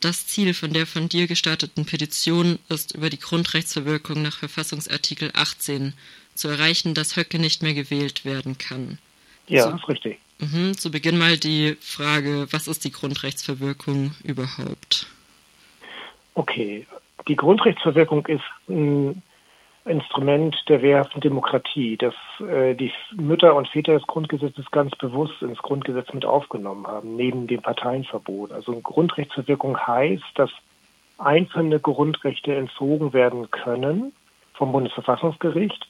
Das Ziel von der von dir gestarteten Petition ist, über die Grundrechtsverwirkung nach Verfassungsartikel 18 zu erreichen, dass Höcke nicht mehr gewählt werden kann. Ja, so, ist richtig. Mh, zu Beginn mal die Frage, was ist die Grundrechtsverwirkung überhaupt? Okay, die Grundrechtsverwirkung ist ein Instrument der wehrhaften Demokratie, das äh, die Mütter und Väter des Grundgesetzes ganz bewusst ins Grundgesetz mit aufgenommen haben, neben dem Parteienverbot. Also Grundrechtsverwirkung heißt, dass einzelne Grundrechte entzogen werden können vom Bundesverfassungsgericht,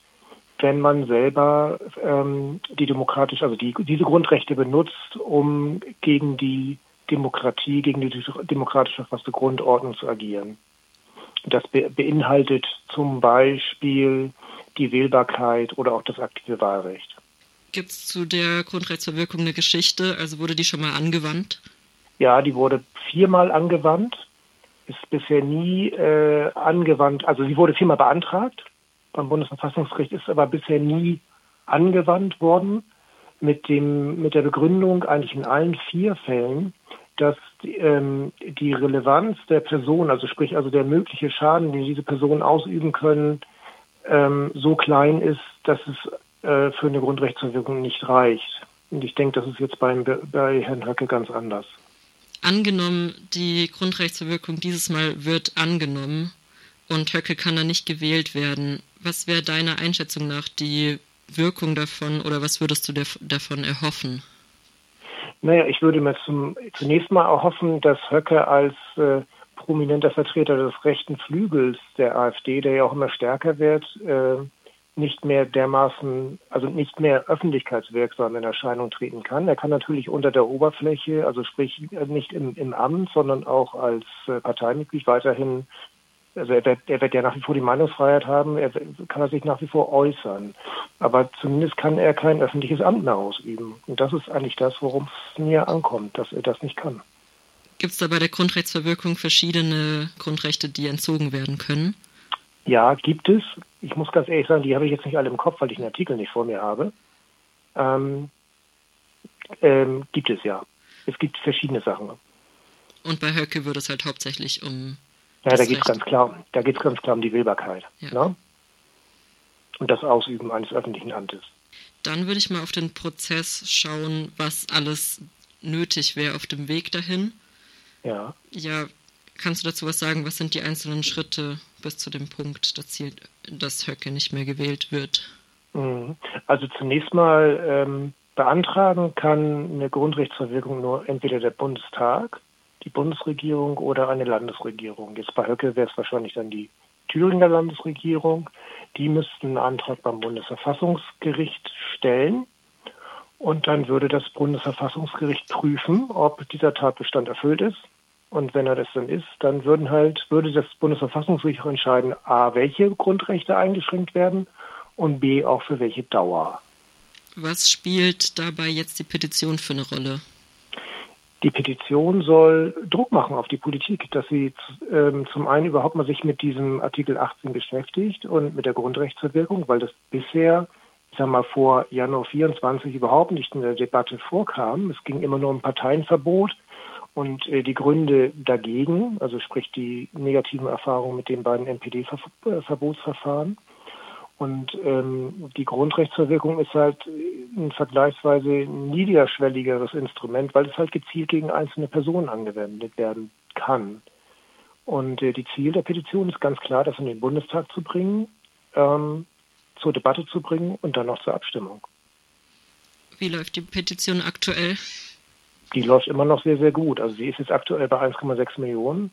wenn man selber ähm, die demokratisch, also die, diese Grundrechte benutzt, um gegen die Demokratie, gegen die demokratisch verfasste Grundordnung zu agieren. Das be beinhaltet zum Beispiel die Wählbarkeit oder auch das aktive Wahlrecht. Gibt es zu der Grundrechtsverwirkung eine Geschichte? Also wurde die schon mal angewandt? Ja, die wurde viermal angewandt, ist bisher nie äh, angewandt, also sie wurde viermal beantragt beim Bundesverfassungsgericht, ist aber bisher nie angewandt worden mit dem mit der Begründung eigentlich in allen vier Fällen, dass ähm, die Relevanz der Person, also sprich also der mögliche Schaden, den diese Personen ausüben können, ähm, so klein ist, dass es äh, für eine Grundrechtsverwirkung nicht reicht. Und ich denke, das ist jetzt beim, bei Herrn Höcke ganz anders. Angenommen, die Grundrechtsverwirkung dieses Mal wird angenommen und Höcke kann dann nicht gewählt werden. Was wäre deiner Einschätzung nach die Wirkung davon oder was würdest du davon erhoffen? Naja, ich würde mir zum, zunächst mal erhoffen, dass Höcke als äh, prominenter Vertreter des rechten Flügels der AfD, der ja auch immer stärker wird, äh, nicht mehr dermaßen, also nicht mehr öffentlichkeitswirksam in Erscheinung treten kann. Er kann natürlich unter der Oberfläche, also sprich nicht im, im Amt, sondern auch als äh, Parteimitglied weiterhin also er wird, er wird ja nach wie vor die Meinungsfreiheit haben, er kann er sich nach wie vor äußern. Aber zumindest kann er kein öffentliches Amt mehr ausüben. Und das ist eigentlich das, worum es mir ankommt, dass er das nicht kann. Gibt es da bei der Grundrechtsverwirkung verschiedene Grundrechte, die entzogen werden können? Ja, gibt es. Ich muss ganz ehrlich sagen, die habe ich jetzt nicht alle im Kopf, weil ich den Artikel nicht vor mir habe. Ähm, ähm, gibt es ja. Es gibt verschiedene Sachen. Und bei Höcke würde es halt hauptsächlich um ja, da geht es ganz klar, da geht es ganz klar um die Wählbarkeit. Ja. Ne? Und das Ausüben eines öffentlichen Amtes. Dann würde ich mal auf den Prozess schauen, was alles nötig wäre auf dem Weg dahin. Ja. Ja, kannst du dazu was sagen? Was sind die einzelnen Schritte bis zu dem Punkt, das Ziel, dass Höcke nicht mehr gewählt wird? Mhm. Also zunächst mal ähm, beantragen kann eine Grundrechtsverwirkung nur entweder der Bundestag die Bundesregierung oder eine Landesregierung. Jetzt bei Höcke wäre es wahrscheinlich dann die Thüringer Landesregierung. Die müssten einen Antrag beim Bundesverfassungsgericht stellen. Und dann würde das Bundesverfassungsgericht prüfen, ob dieser Tatbestand erfüllt ist. Und wenn er das dann ist, dann würden halt, würde das Bundesverfassungsgericht entscheiden, A, welche Grundrechte eingeschränkt werden und B, auch für welche Dauer. Was spielt dabei jetzt die Petition für eine Rolle? Die Petition soll Druck machen auf die Politik, dass sie ähm, zum einen überhaupt mal sich mit diesem Artikel 18 beschäftigt und mit der Grundrechtsverwirkung, weil das bisher, ich sag mal, vor Januar 24 überhaupt nicht in der Debatte vorkam. Es ging immer nur um Parteienverbot und äh, die Gründe dagegen, also sprich die negativen Erfahrungen mit den beiden NPD-Verbotsverfahren. Und ähm, die Grundrechtsverwirkung ist halt ein vergleichsweise niederschwelligeres Instrument, weil es halt gezielt gegen einzelne Personen angewendet werden kann. Und äh, die Ziel der Petition ist ganz klar, das in den Bundestag zu bringen, ähm, zur Debatte zu bringen und dann noch zur Abstimmung. Wie läuft die Petition aktuell? Die läuft immer noch sehr, sehr gut. Also sie ist jetzt aktuell bei 1,6 Millionen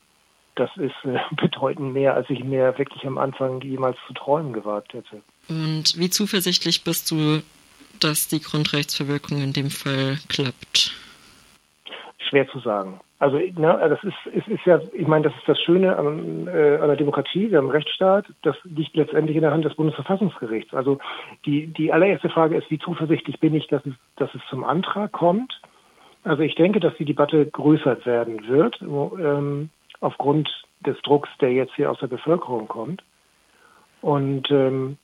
das ist äh, bedeutend mehr, als ich mir wirklich am Anfang jemals zu träumen gewagt hätte. Und wie zuversichtlich bist du, dass die Grundrechtsverwirkung in dem Fall klappt? Schwer zu sagen. Also, na, das ist, ist, ist ja, ich meine, das ist das Schöne an, äh, an der Demokratie, wir haben Rechtsstaat, das liegt letztendlich in der Hand des Bundesverfassungsgerichts. Also die, die allererste Frage ist, wie zuversichtlich bin ich, dass es, dass es zum Antrag kommt? Also ich denke, dass die Debatte größer werden wird. Ähm, aufgrund des Drucks, der jetzt hier aus der Bevölkerung kommt. Und ähm,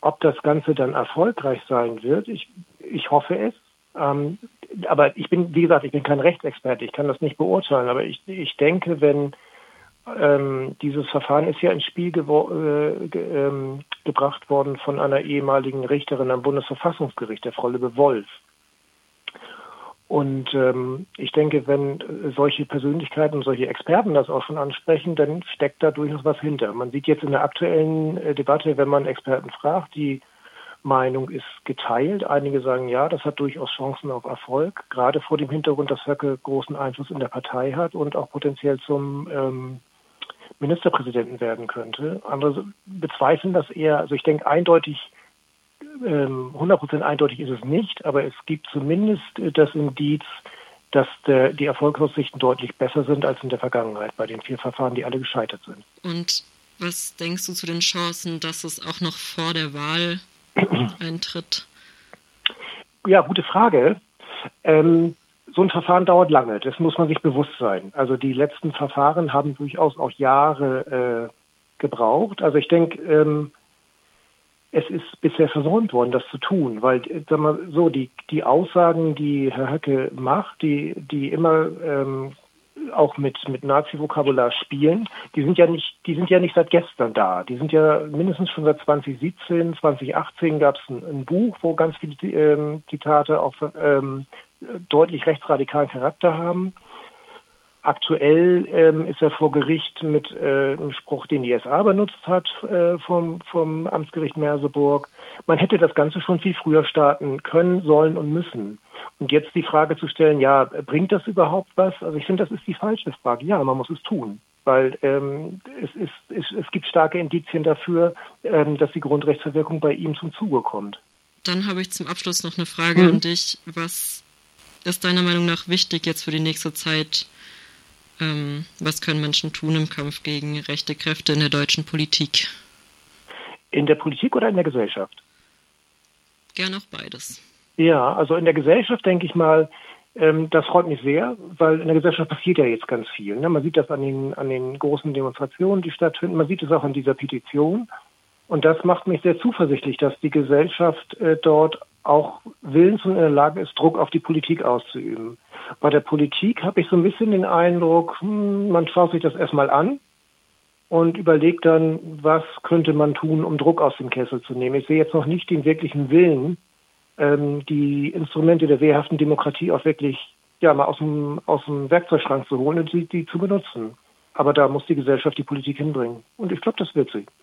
ob das Ganze dann erfolgreich sein wird, ich, ich hoffe es. Ähm, aber ich bin, wie gesagt, ich bin kein Rechtsexperte, ich kann das nicht beurteilen, aber ich, ich denke, wenn ähm, dieses Verfahren ist ja ins Spiel äh, ge ähm, gebracht worden von einer ehemaligen Richterin am Bundesverfassungsgericht, der Frau Liebe Wolf. Und ähm, ich denke, wenn solche Persönlichkeiten, solche Experten das auch schon ansprechen, dann steckt da durchaus was hinter. Man sieht jetzt in der aktuellen äh, Debatte, wenn man Experten fragt, die Meinung ist geteilt. Einige sagen, ja, das hat durchaus Chancen auf Erfolg, gerade vor dem Hintergrund, dass Höcke großen Einfluss in der Partei hat und auch potenziell zum ähm, Ministerpräsidenten werden könnte. Andere bezweifeln das eher. Also ich denke eindeutig, 100% ähm, eindeutig ist es nicht, aber es gibt zumindest das Indiz, dass der, die Erfolgsaussichten deutlich besser sind als in der Vergangenheit bei den vier Verfahren, die alle gescheitert sind. Und was denkst du zu den Chancen, dass es auch noch vor der Wahl eintritt? Ja, gute Frage. Ähm, so ein Verfahren dauert lange, das muss man sich bewusst sein. Also die letzten Verfahren haben durchaus auch Jahre äh, gebraucht. Also ich denke, ähm, es ist bisher versäumt worden, das zu tun, weil, sag mal so, die, die Aussagen, die Herr Höcke macht, die, die immer ähm, auch mit, mit Nazi-Vokabular spielen, die sind ja nicht, die sind ja nicht seit gestern da. Die sind ja mindestens schon seit 2017, 2018 gab es ein, ein, Buch, wo ganz viele ähm, Zitate auch ähm, deutlich rechtsradikalen Charakter haben. Aktuell ähm, ist er vor Gericht mit äh, einem Spruch, den die SA benutzt hat äh, vom, vom Amtsgericht Merseburg. Man hätte das Ganze schon viel früher starten können, sollen und müssen. Und jetzt die Frage zu stellen, ja, bringt das überhaupt was? Also ich finde, das ist die falsche Frage. Ja, man muss es tun, weil ähm, es, ist, es, es gibt starke Indizien dafür, ähm, dass die Grundrechtsverwirkung bei ihm zum Zuge kommt. Dann habe ich zum Abschluss noch eine Frage mhm. an dich. Was ist deiner Meinung nach wichtig jetzt für die nächste Zeit? Ähm, was können Menschen tun im Kampf gegen rechte Kräfte in der deutschen Politik? In der Politik oder in der Gesellschaft? Gerne auch beides. Ja, also in der Gesellschaft denke ich mal, ähm, das freut mich sehr, weil in der Gesellschaft passiert ja jetzt ganz viel. Ne? Man sieht das an den, an den großen Demonstrationen, die stattfinden. Man sieht es auch an dieser Petition. Und das macht mich sehr zuversichtlich, dass die Gesellschaft äh, dort auch willens und in der Lage ist, Druck auf die Politik auszuüben. Bei der Politik habe ich so ein bisschen den Eindruck, hm, man schaut sich das erstmal an und überlegt dann, was könnte man tun, um Druck aus dem Kessel zu nehmen. Ich sehe jetzt noch nicht den wirklichen Willen, ähm, die Instrumente der wehrhaften Demokratie auch wirklich ja mal aus dem, aus dem Werkzeugschrank zu holen und sie, die zu benutzen. Aber da muss die Gesellschaft die Politik hinbringen. Und ich glaube, das wird sie.